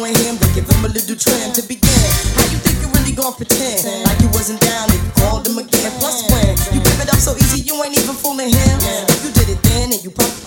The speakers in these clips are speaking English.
doing him, then give him a little trim to begin. How you think you really gonna pretend like you wasn't down if you called him again? Plus, when you give it up so easy, you ain't even fooling him. If you did it then, and you probably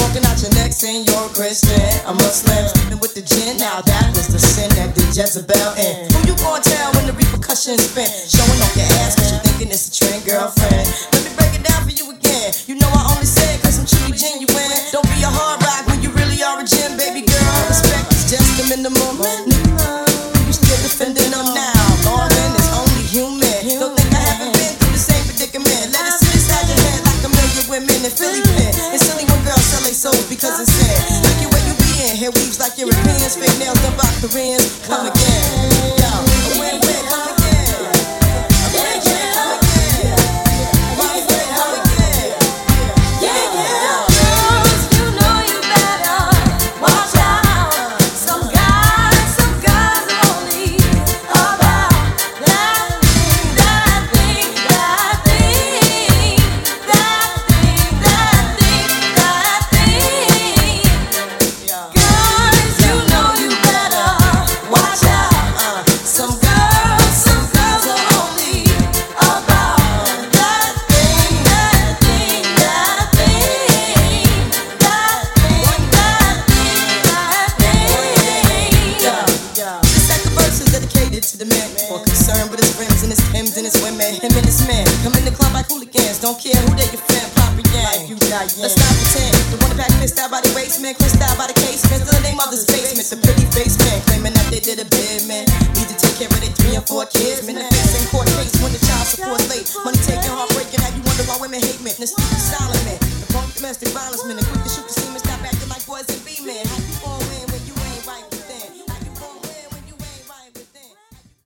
talking out your neck saying you're a Christian. I'm Muslim, sleeping with the gin. Now that was the sin that did Jezebel.